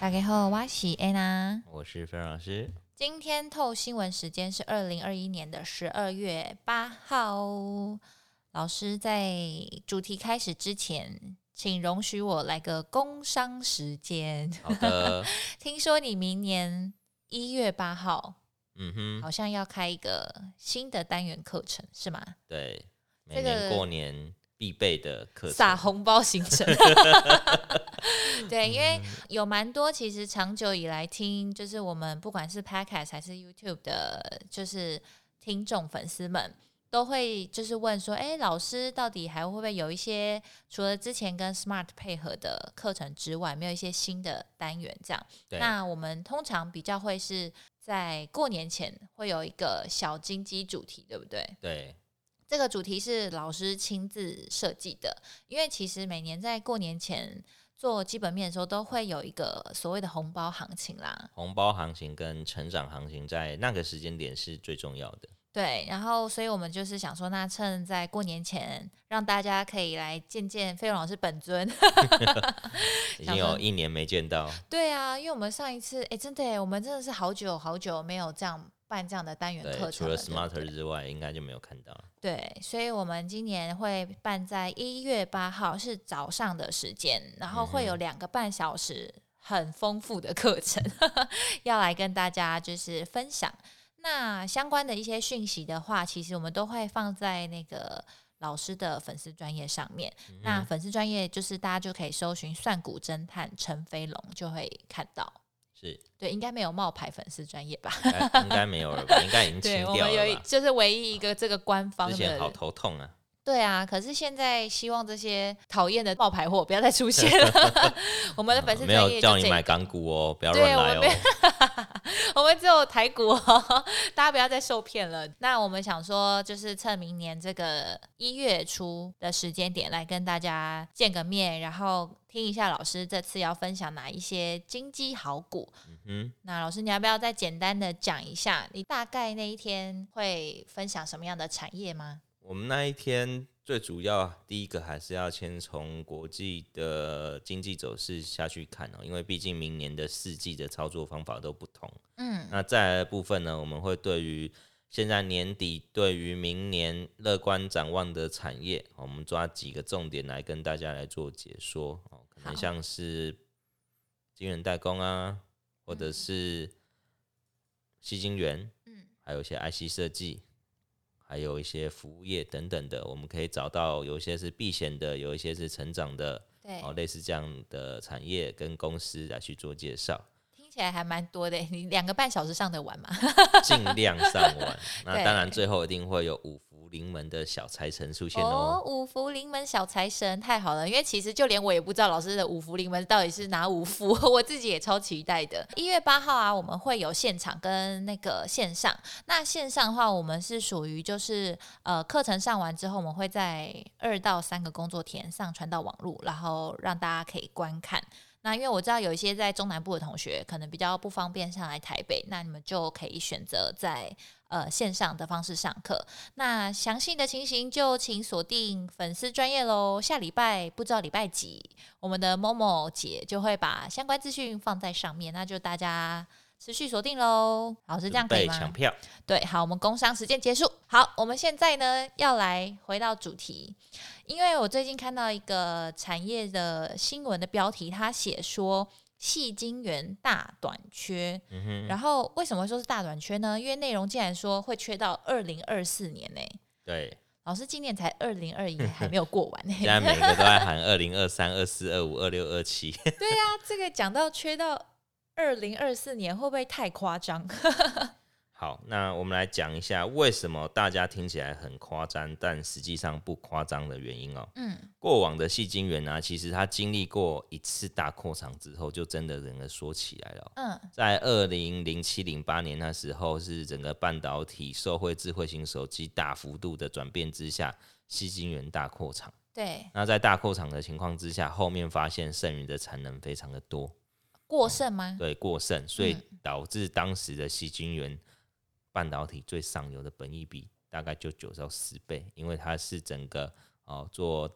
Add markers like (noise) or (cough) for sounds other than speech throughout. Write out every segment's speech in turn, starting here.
大家好，我是安娜，我是费老师。今天透新闻时间是二零二一年的十二月八号。老师在主题开始之前，请容许我来个工商时间。好的。(laughs) 听说你明年一月八号，嗯哼，好像要开一个新的单元课程，是吗？对，每年过年必备的课程，撒红包行程。(laughs) (laughs) 对，因为有蛮多其实长久以来听，就是我们不管是 Podcast 还是 YouTube 的，就是听众粉丝们。都会就是问说，哎，老师到底还会不会有一些除了之前跟 Smart 配合的课程之外，没有一些新的单元？这样，那我们通常比较会是在过年前会有一个小金鸡主题，对不对？对，这个主题是老师亲自设计的，因为其实每年在过年前做基本面的时候，都会有一个所谓的红包行情啦。红包行情跟成长行情在那个时间点是最重要的。对，然后所以我们就是想说，那趁在过年前，让大家可以来见见费用老师本尊。(laughs) 已经有一年没见到。对啊，因为我们上一次，哎，真的，我们真的是好久好久没有这样办这样的单元课程了。除了 Smarter 之外，应该就没有看到。对，所以我们今年会办在一月八号，是早上的时间，然后会有两个半小时很丰富的课程，嗯、(laughs) 要来跟大家就是分享。那相关的一些讯息的话，其实我们都会放在那个老师的粉丝专业上面。嗯、那粉丝专业就是大家就可以搜寻“算股侦探陈飞龙”，就会看到。是对，应该没有冒牌粉丝专业吧？应该没有了吧？应该已经清掉了我们有，就是唯一一个这个官方的。之前好头痛啊。对啊，可是现在希望这些讨厌的冒牌货不要再出现了。(laughs) 我们的粉丝没有叫你买港股哦，不要乱来哦。我们只有台股哦，(laughs) 大家不要再受骗了。那我们想说，就是趁明年这个一月初的时间点来跟大家见个面，然后听一下老师这次要分享哪一些金鸡好股。嗯哼，那老师你要不要再简单的讲一下，你大概那一天会分享什么样的产业吗？我们那一天最主要第一个还是要先从国际的经济走势下去看哦，因为毕竟明年的四季的操作方法都不同。嗯，那再来的部分呢，我们会对于现在年底对于明年乐观展望的产业，我们抓几个重点来跟大家来做解说哦，可能像是晶圆代工啊，或者是西晶圆，嗯，还有一些 IC 设计。还有一些服务业等等的，我们可以找到有一些是避险的，有一些是成长的，对，哦，类似这样的产业跟公司来去做介绍，听起来还蛮多的。你两个半小时上得完吗？(laughs) 尽量上完。(laughs) 那当然最后一定会有五福。临门的小财神出现哦！五福临门小财神太好了，因为其实就连我也不知道老师的五福临门到底是哪五福，(laughs) 我自己也超期待的。一月八号啊，我们会有现场跟那个线上。那线上的话，我们是属于就是呃课程上完之后，我们会在二到三个工作天上传到网络，然后让大家可以观看。那因为我知道有一些在中南部的同学可能比较不方便上来台北，那你们就可以选择在呃线上的方式上课。那详细的情形就请锁定粉丝专业喽。下礼拜不知道礼拜几，我们的某某姐就会把相关资讯放在上面，那就大家。持续锁定喽，好，是这样可以吗？抢票，对，好，我们工商时间结束。好，我们现在呢要来回到主题，因为我最近看到一个产业的新闻的标题，他写说矽晶圆大短缺，然后为什么会说是大短缺呢？因为内容竟然说会缺到二零二四年呢。对，老师今年才二零二一，(laughs) 还没有过完呢。现在每个都在喊二零二三、二四、二五、二六、二七。(laughs) 对啊，这个讲到缺到。二零二四年会不会太夸张？(laughs) 好，那我们来讲一下为什么大家听起来很夸张，但实际上不夸张的原因哦。嗯，过往的矽晶圆啊，其实它经历过一次大扩场之后，就真的整个说起来了。嗯，在二零零七零八年那时候，是整个半导体社会智慧型手机大幅度的转变之下，矽晶圆大扩场。对，那在大扩场的情况之下，后面发现剩余的产能非常的多。过剩吗？对，过剩，所以导致当时的矽晶圆半导体最上游的本益比大概就九到十倍，因为它是整个哦做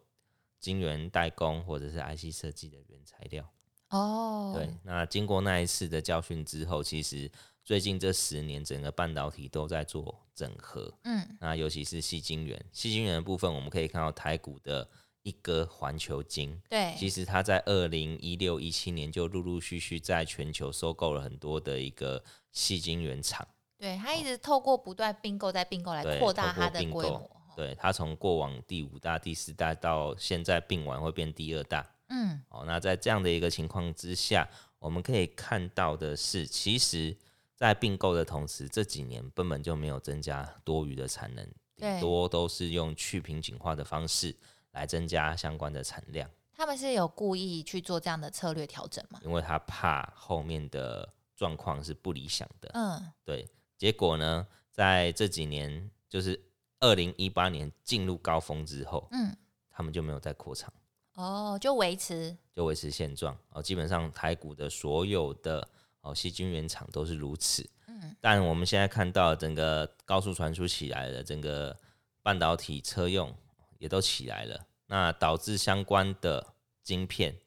晶圆代工或者是 IC 设计的原材料。哦，对，那经过那一次的教训之后，其实最近这十年整个半导体都在做整合。嗯，那尤其是矽晶圆，矽晶圆的部分，我们可以看到台股的一哥环球金，对，其实它在二零一六一七年就陆陆续续在全球收购了很多的一个细晶原厂。对，它一直透过不断并购再并购来扩大它的规模。对，它从过往第五大、第四大到现在并完会变第二大。嗯，哦，那在这样的一个情况之下，我们可以看到的是，其实，在并购的同时，这几年根本就没有增加多余的产能，对，多都是用去瓶颈化的方式来增加相关的产量。他们是有故意去做这样的策略调整吗？因为他怕后面的状况是不理想的。嗯，对。结果呢，在这几年，就是二零一八年进入高峰之后，嗯，他们就没有再扩厂。哦，就维持，就维持现状哦。基本上台股的所有的哦，细菌原厂都是如此。嗯，但我们现在看到整个高速传输起来的，整个半导体车用也都起来了，那导致相关的晶片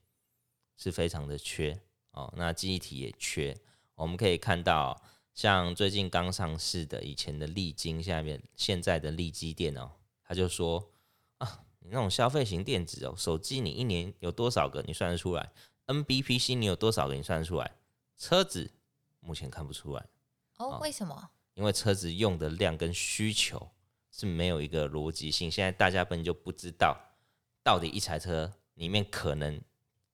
是非常的缺哦。那记忆体也缺，我们可以看到，像最近刚上市的以前的利晶，下面现在的利基电哦，他就说啊，你。那种消费型电子哦，手机你一年有多少个？你算得出来？NBPC 你有多少个？你算得出来？车子目前看不出来。哦，为什么？因为车子用的量跟需求是没有一个逻辑性。现在大家本就不知道，到底一台车里面可能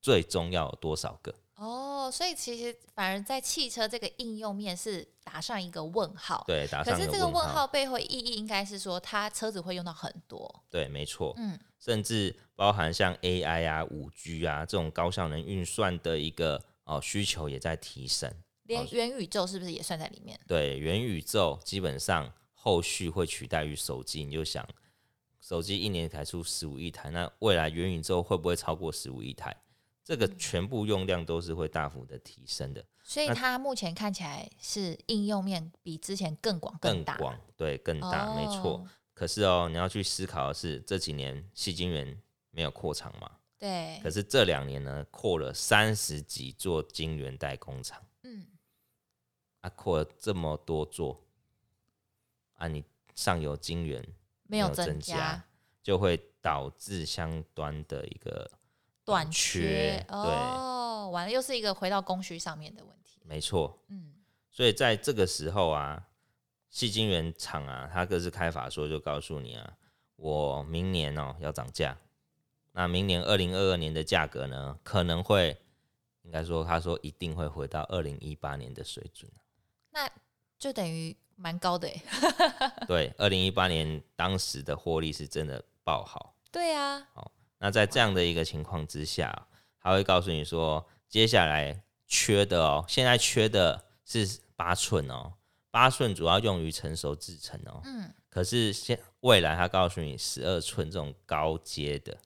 最终要有多少个。哦，所以其实反而在汽车这个应用面是打上一个问号。对，打上一个问号。可是这个问号背后意义应该是说，它车子会用到很多。对，没错。嗯，甚至包含像 AI 啊、五 G 啊这种高效能运算的一个哦需求也在提升。连元宇宙是不是也算在里面？对，元宇宙基本上后续会取代于手机。你就想，手机一年才出十五亿台，那未来元宇宙会不会超过十五亿台？这个全部用量都是会大幅的提升的，所以它目前看起来是应用面比之前更广更大，更广，对，更大，哦、没错。可是哦，你要去思考的是，这几年矽晶圆没有扩厂嘛？对。可是这两年呢，扩了三十几座晶圆代工厂，嗯，啊，扩了这么多座，啊，你上游晶圆没有增加，就会导致相端的一个。短缺，对哦，完了，又是一个回到供需上面的问题。没错，嗯，所以在这个时候啊，细晶圆厂啊，它各自开法说就告诉你啊，我明年哦要涨价，那明年二零二二年的价格呢，可能会，应该说他说一定会回到二零一八年的水准，那就等于蛮高的哎。(laughs) 对，二零一八年当时的获利是真的爆好。对啊。好。那在这样的一个情况之下，他会告诉你说，接下来缺的哦，现在缺的是八寸哦，八寸主要用于成熟制程哦，嗯，可是现未来他告诉你，十二寸这种高阶的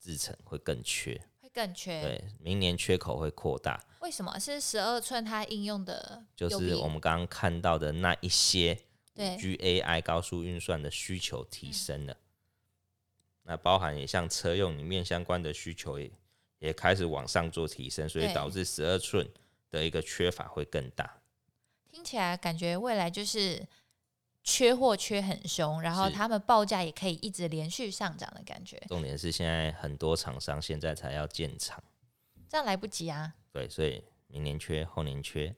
制程会更缺，会更缺，对，明年缺口会扩大。为什么是十二寸？它应用的就是我们刚刚看到的那一些，对，GAI 高速运算的需求提升了。嗯那包含也像车用里面相关的需求也也开始往上做提升，所以导致十二寸的一个缺乏会更大。听起来感觉未来就是缺货缺很凶，然后他们报价也可以一直连续上涨的感觉。重点是现在很多厂商现在才要建厂，这样来不及啊。对，所以明年缺，后年缺。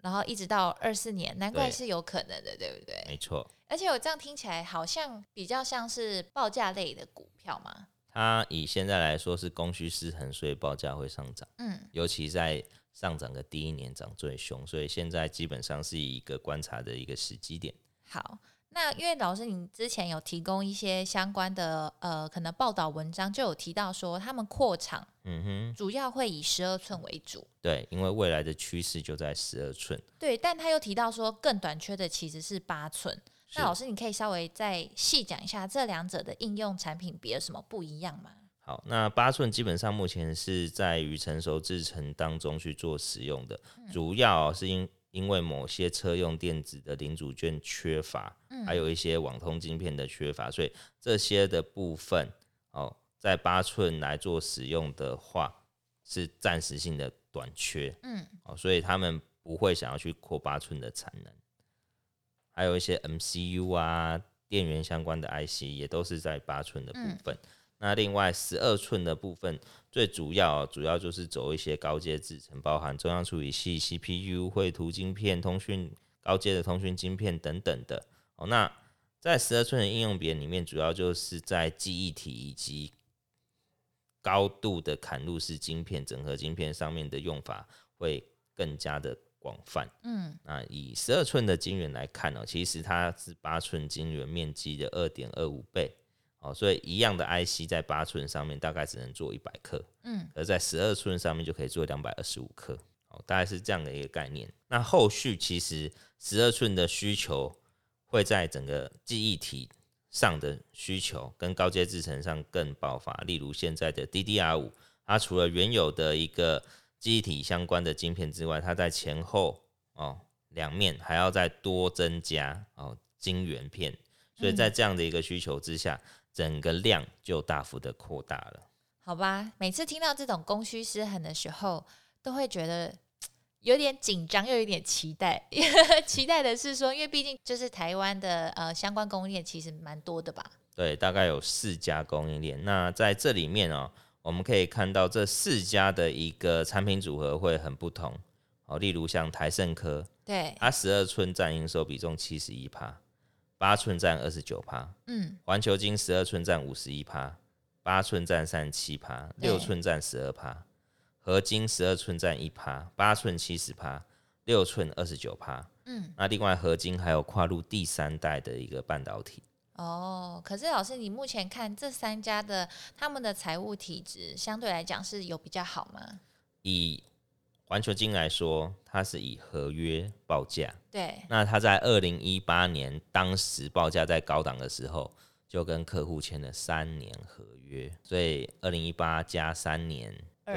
然后一直到二四年，难怪是有可能的，对，对不对？没错。而且我这样听起来，好像比较像是报价类的股票嘛。它以现在来说是供需失衡，所以报价会上涨。嗯，尤其在上涨的第一年涨最凶，所以现在基本上是一个观察的一个时机点。好。那因为老师，你之前有提供一些相关的呃，可能报道文章就有提到说，他们扩厂，嗯哼，主要会以十二寸为主。对，因为未来的趋势就在十二寸。对，但他又提到说，更短缺的其实是八寸。那老师，你可以稍微再细讲一下这两者的应用产品别有什么不一样吗？好，那八寸基本上目前是在于成熟制程当中去做使用的，嗯、主要是因。因为某些车用电子的零组件缺乏，嗯、还有一些网通晶片的缺乏，所以这些的部分哦，在八寸来做使用的话，是暂时性的短缺，嗯，哦，所以他们不会想要去扩八寸的产能。还有一些 MCU 啊，电源相关的 IC 也都是在八寸的部分。嗯、那另外十二寸的部分，最主要主要就是走一些高阶制程，包含中央处理器、CPU、绘图晶片、通讯高阶的通讯晶片等等的。哦，那在十二寸的应用别里面，主要就是在记忆体以及高度的砍入式晶片、整合晶片上面的用法会更加的。广泛，嗯，那以十二寸的晶圆来看哦，其实它是八寸晶圆面积的二点二五倍，哦，所以一样的 IC 在八寸上面大概只能做一百克，嗯，而在十二寸上面就可以做两百二十五克，哦，大概是这样的一个概念。那后续其实十二寸的需求会在整个记忆体上的需求跟高阶制程上更爆发，例如现在的 DDR 五，它除了原有的一个记忆体相关的晶片之外，它在前后哦两面还要再多增加哦晶圆片，所以在这样的一个需求之下，嗯、整个量就大幅的扩大了。好吧，每次听到这种供需失衡的时候，都会觉得有点紧张，又有点期待。(laughs) 期待的是说，因为毕竟就是台湾的呃相关供应链其实蛮多的吧？对，大概有四家供应链。那在这里面哦。我们可以看到这四家的一个产品组合会很不同哦，例如像台盛科，对，它十二寸占营收比重七十一趴，八寸占二十九趴，嗯，环球金十二寸占五十一趴，八寸占三十七趴，六寸占十二趴，合金十二寸占一趴，八寸七十趴，六寸二十九趴，嗯，那另外合金还有跨入第三代的一个半导体。哦，可是老师，你目前看这三家的他们的财务体质相对来讲是有比较好吗？以环球金来说，它是以合约报价。对。那它在二零一八年当时报价在高档的时候，就跟客户签了三年合约，所以二零一八加三年，对，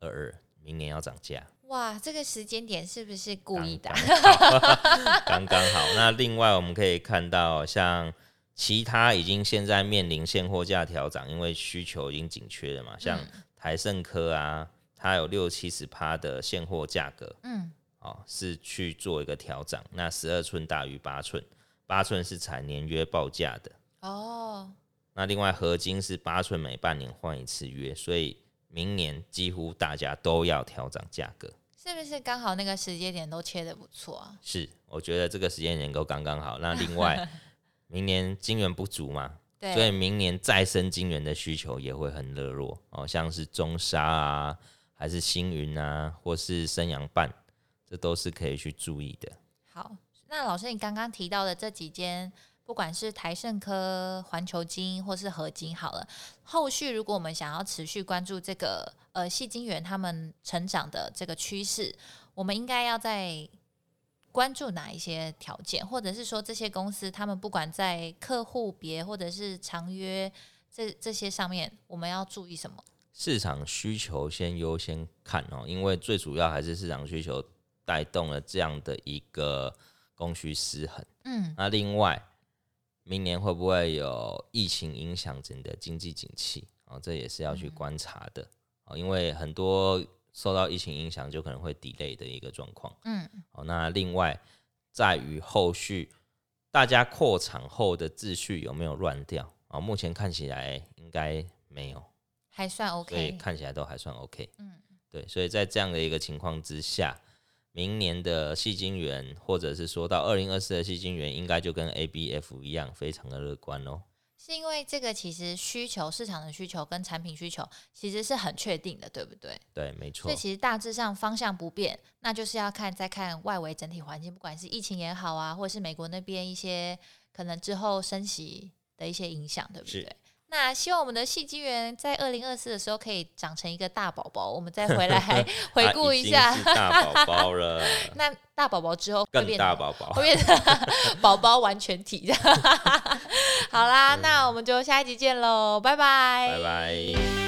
二二，明年要涨价。哇，这个时间点是不是故意的？刚刚好。那另外我们可以看到像。其他已经现在面临现货价调涨，因为需求已经紧缺了嘛。像台盛科啊，它有六七十趴的现货价格，嗯，哦，是去做一个调整。那十二寸大于八寸，八寸是采年约报价的。哦，那另外合金是八寸每半年换一次约，所以明年几乎大家都要调整价格。是不是刚好那个时间点都切的不错啊？是，我觉得这个时间点都刚刚好。那另外。(laughs) 明年金元不足嘛，对，所以明年再生金元的需求也会很热络哦，像是中沙啊，还是星云啊，或是升阳半，这都是可以去注意的。好，那老师你刚刚提到的这几间，不管是台盛科、环球金或是合金，好了，后续如果我们想要持续关注这个呃矽晶圆他们成长的这个趋势，我们应该要在。关注哪一些条件，或者是说这些公司他们不管在客户别或者是长约这这些上面，我们要注意什么？市场需求先优先看哦，因为最主要还是市场需求带动了这样的一个供需失衡。嗯，那另外明年会不会有疫情影响整个经济景气哦？这也是要去观察的哦，嗯，因为很多。受到疫情影响，就可能会 delay 的一个状况。嗯，哦，那另外在于后续大家扩产后的秩序有没有乱掉啊？目前看起来应该没有，还算 OK，对，看起来都还算 OK。嗯，对，所以在这样的一个情况之下，明年的矽晶圆，或者是说到二零二四的矽晶圆，应该就跟 ABF 一样，非常的乐观哦。是因为这个其实需求市场的需求跟产品需求其实是很确定的，对不对？对，没错。所以其实大致上方向不变，那就是要看再看外围整体环境，不管是疫情也好啊，或者是美国那边一些可能之后升息的一些影响，对不对？那希望我们的戏机员在二零二四的时候可以长成一个大宝宝，我们再回来 (laughs) 回顾一下。大宝宝了。(laughs) 那大宝宝之后会变更大宝宝，会变成 (laughs) 宝宝完全体。好啦，嗯、那我们就下一集见喽，拜拜。拜拜。